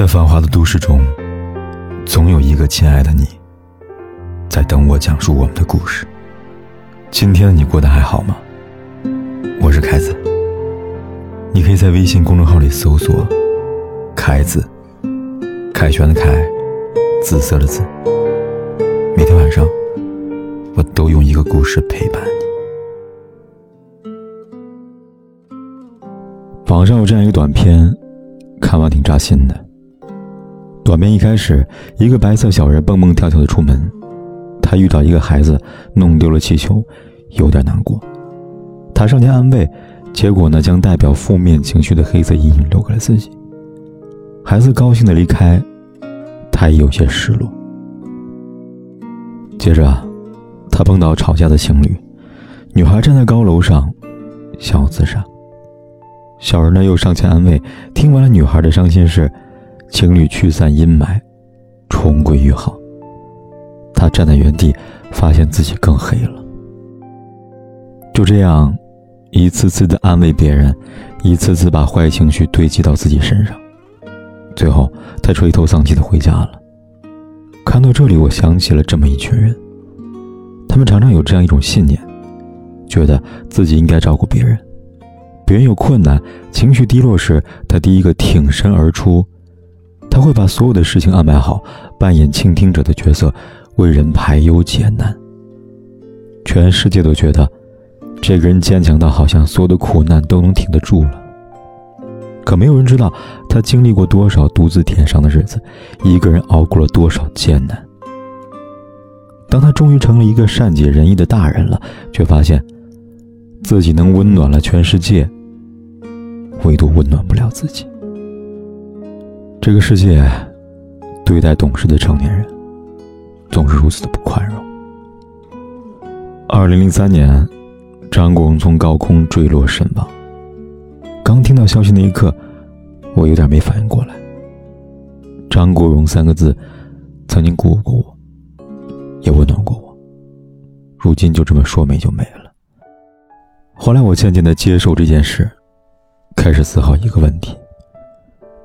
在繁华的都市中，总有一个亲爱的你，在等我讲述我们的故事。今天的你过得还好吗？我是凯子，你可以在微信公众号里搜索“凯子”，凯旋的凯，紫色的紫。每天晚上，我都用一个故事陪伴你。网上有这样一个短片，看完挺扎心的。短片一开始，一个白色小人蹦蹦跳跳的出门，他遇到一个孩子弄丢了气球，有点难过。他上前安慰，结果呢，将代表负面情绪的黑色阴影留给了自己。孩子高兴的离开，他也有些失落。接着，他碰到吵架的情侣，女孩站在高楼上，想要自杀。小人呢又上前安慰，听完了女孩的伤心事。情侣驱散阴霾，重归于好。他站在原地，发现自己更黑了。就这样，一次次的安慰别人，一次次把坏情绪堆积到自己身上，最后他垂头丧气的回家了。看到这里，我想起了这么一群人，他们常常有这样一种信念，觉得自己应该照顾别人，别人有困难、情绪低落时，他第一个挺身而出。会把所有的事情安排好，扮演倾听者的角色，为人排忧解难。全世界都觉得这个人坚强到好像所有的苦难都能挺得住了。可没有人知道他经历过多少独自舔伤的日子，一个人熬过了多少艰难。当他终于成了一个善解人意的大人了，却发现自己能温暖了全世界，唯独温暖不了自己。这个世界，对待懂事的成年人，总是如此的不宽容。二零零三年，张国荣从高空坠落身亡。刚听到消息那一刻，我有点没反应过来。张国荣三个字，曾经鼓舞过我，也温暖过我。如今就这么说没就没了。后来我渐渐的接受这件事，开始思考一个问题。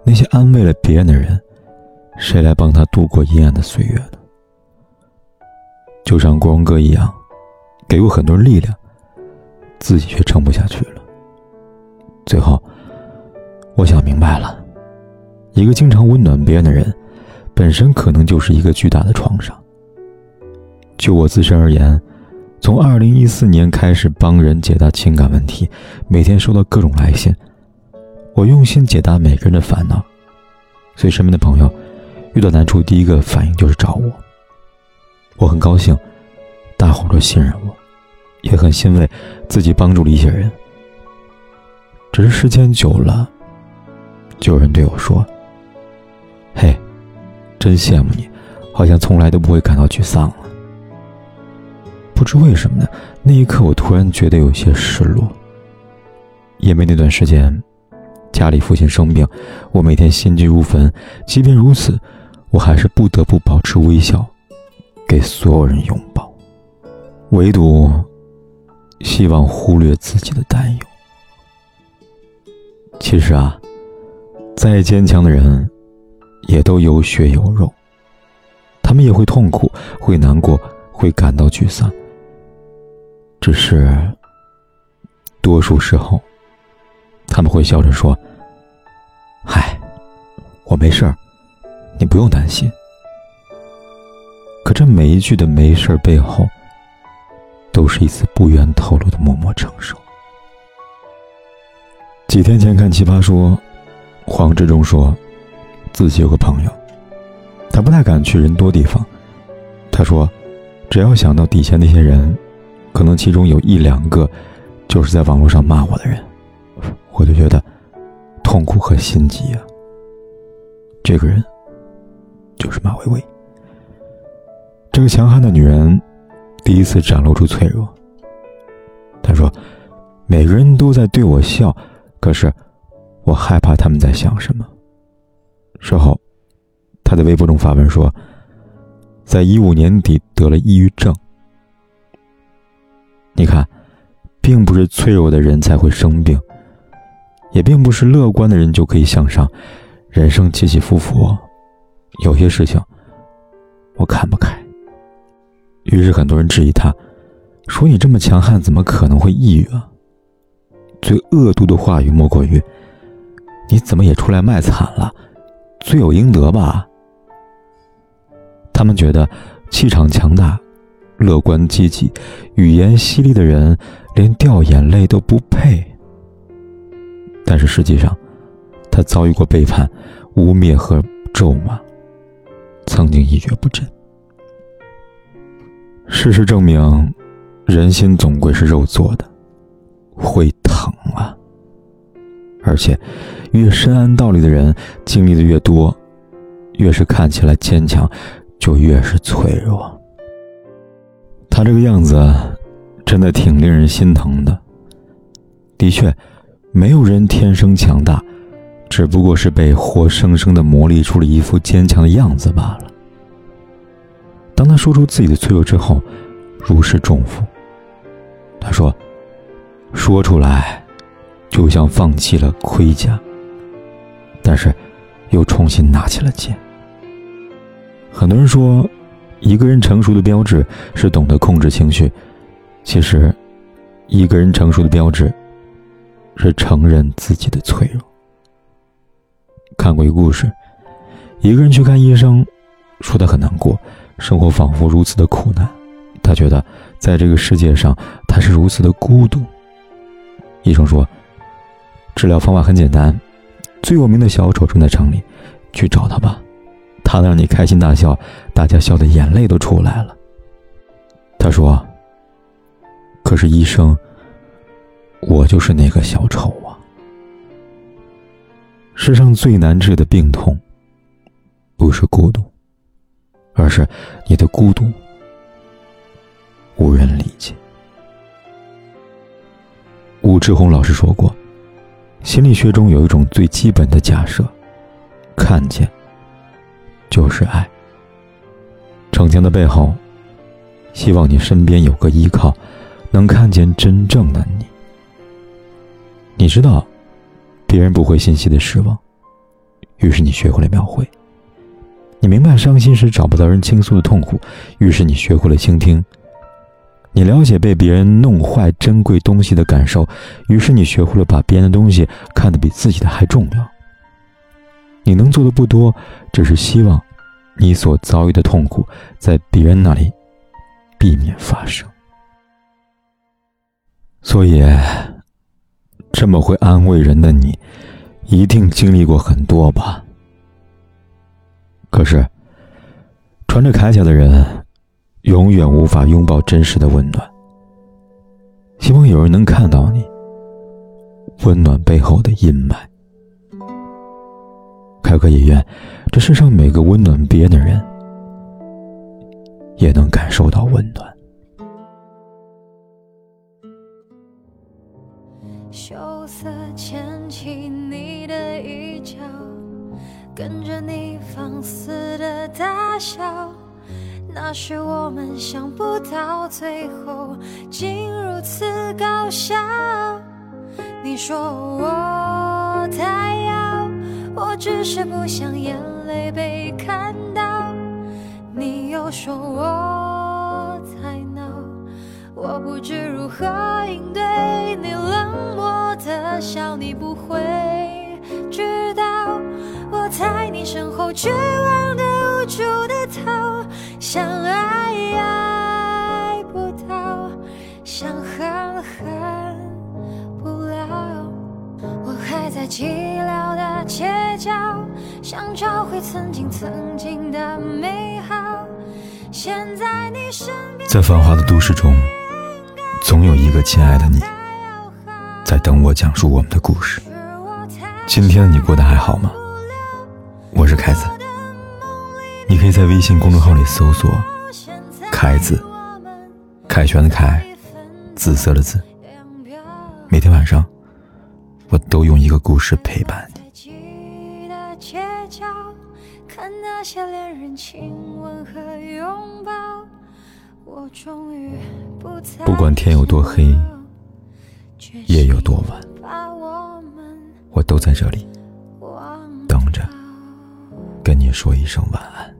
那些安慰了别人的人，谁来帮他度过阴暗的岁月呢？就像国荣哥一样，给我很多力量，自己却撑不下去了。最后，我想明白了，一个经常温暖别人的人，本身可能就是一个巨大的创伤。就我自身而言，从二零一四年开始帮人解答情感问题，每天收到各种来信。我用心解答每个人的烦恼，所以身边的朋友遇到难处，第一个反应就是找我。我很高兴，大伙都信任我，也很欣慰自己帮助了一些人。只是时间久了，就有人对我说：“嘿，真羡慕你，好像从来都不会感到沮丧了。”不知为什么呢？那一刻，我突然觉得有些失落，因为那段时间。家里父亲生病，我每天心急如焚。即便如此，我还是不得不保持微笑，给所有人拥抱，唯独希望忽略自己的担忧。其实啊，再坚强的人，也都有血有肉，他们也会痛苦，会难过，会感到沮丧。只是，多数时候。他们会笑着说：“，我没事儿，你不用担心。”可这每一句的“没事儿”背后，都是一次不愿透露的默默承受。几天前看《奇葩说》，黄志忠说，自己有个朋友，他不太敢去人多地方。他说，只要想到底下那些人，可能其中有一两个，就是在网络上骂我的人。我就觉得痛苦和心急啊。这个人就是马薇薇，这个强悍的女人第一次展露出脆弱。她说：“每个人都在对我笑，可是我害怕他们在想什么。”事后，她在微博中发文说：“在一五年底得了抑郁症。”你看，并不是脆弱的人才会生病。也并不是乐观的人就可以向上，人生起起伏伏，有些事情我看不开。于是很多人质疑他，说你这么强悍，怎么可能会抑郁啊？最恶毒的话语莫过于，你怎么也出来卖惨了？罪有应得吧？他们觉得气场强大、乐观积极、语言犀利的人连掉眼泪都不配。但是实际上，他遭遇过背叛、污蔑和咒骂，曾经一蹶不振。事实证明，人心总归是肉做的，会疼啊！而且，越深谙道理的人，经历的越多，越是看起来坚强，就越是脆弱。他这个样子，真的挺令人心疼的。的确，没有人天生强大，只不过是被活生生的磨砺出了一副坚强的样子罢了。当他说出自己的脆弱之后，如释重负。他说：“说出来。”就像放弃了盔甲，但是又重新拿起了剑。很多人说，一个人成熟的标志是懂得控制情绪。其实，一个人成熟的标志是承认自己的脆弱。看过一个故事，一个人去看医生，说他很难过，生活仿佛如此的苦难，他觉得在这个世界上他是如此的孤独。医生说。治疗方法很简单，最有名的小丑正在城里，去找他吧，他能让你开心大笑，大家笑的眼泪都出来了。他说：“可是医生，我就是那个小丑。”世上最难治的病痛，不是孤独，而是你的孤独无人理解。武志红老师说过。心理学中有一种最基本的假设：看见就是爱。逞强的背后，希望你身边有个依靠，能看见真正的你。你知道，别人不会信息的失望，于是你学会了描绘；你明白伤心时找不到人倾诉的痛苦，于是你学会了倾听。你了解被别人弄坏珍贵东西的感受，于是你学会了把别人的东西看得比自己的还重要。你能做的不多，只是希望你所遭遇的痛苦在别人那里避免发生。所以，这么会安慰人的你，一定经历过很多吧？可是，穿着铠甲的人。永远无法拥抱真实的温暖。希望有人能看到你温暖背后的阴霾。开个也愿，这世上每个温暖别人的人，也能感受到温暖。大笑。那是我们想不到最后竟如此搞笑。你说我太傲，我只是不想眼泪被看到。你又说我太闹，我不知如何应对你冷漠的笑。你不会知道，我在你身后绝望的无助的逃。想爱爱不到，想恨恨不了。我还在寂寥的街角，想找回曾经曾经的美好。现在你身边，在繁华的都市中，总有一个亲爱的你，在等我讲述我们的故事。今天的你过得还好吗？我是凯子。你可以在微信公众号里搜索“凯子”，凯旋的凯，紫色的紫。每天晚上，我都用一个故事陪伴你。不管天有多黑，夜有多晚，我都在这里。说一声晚安。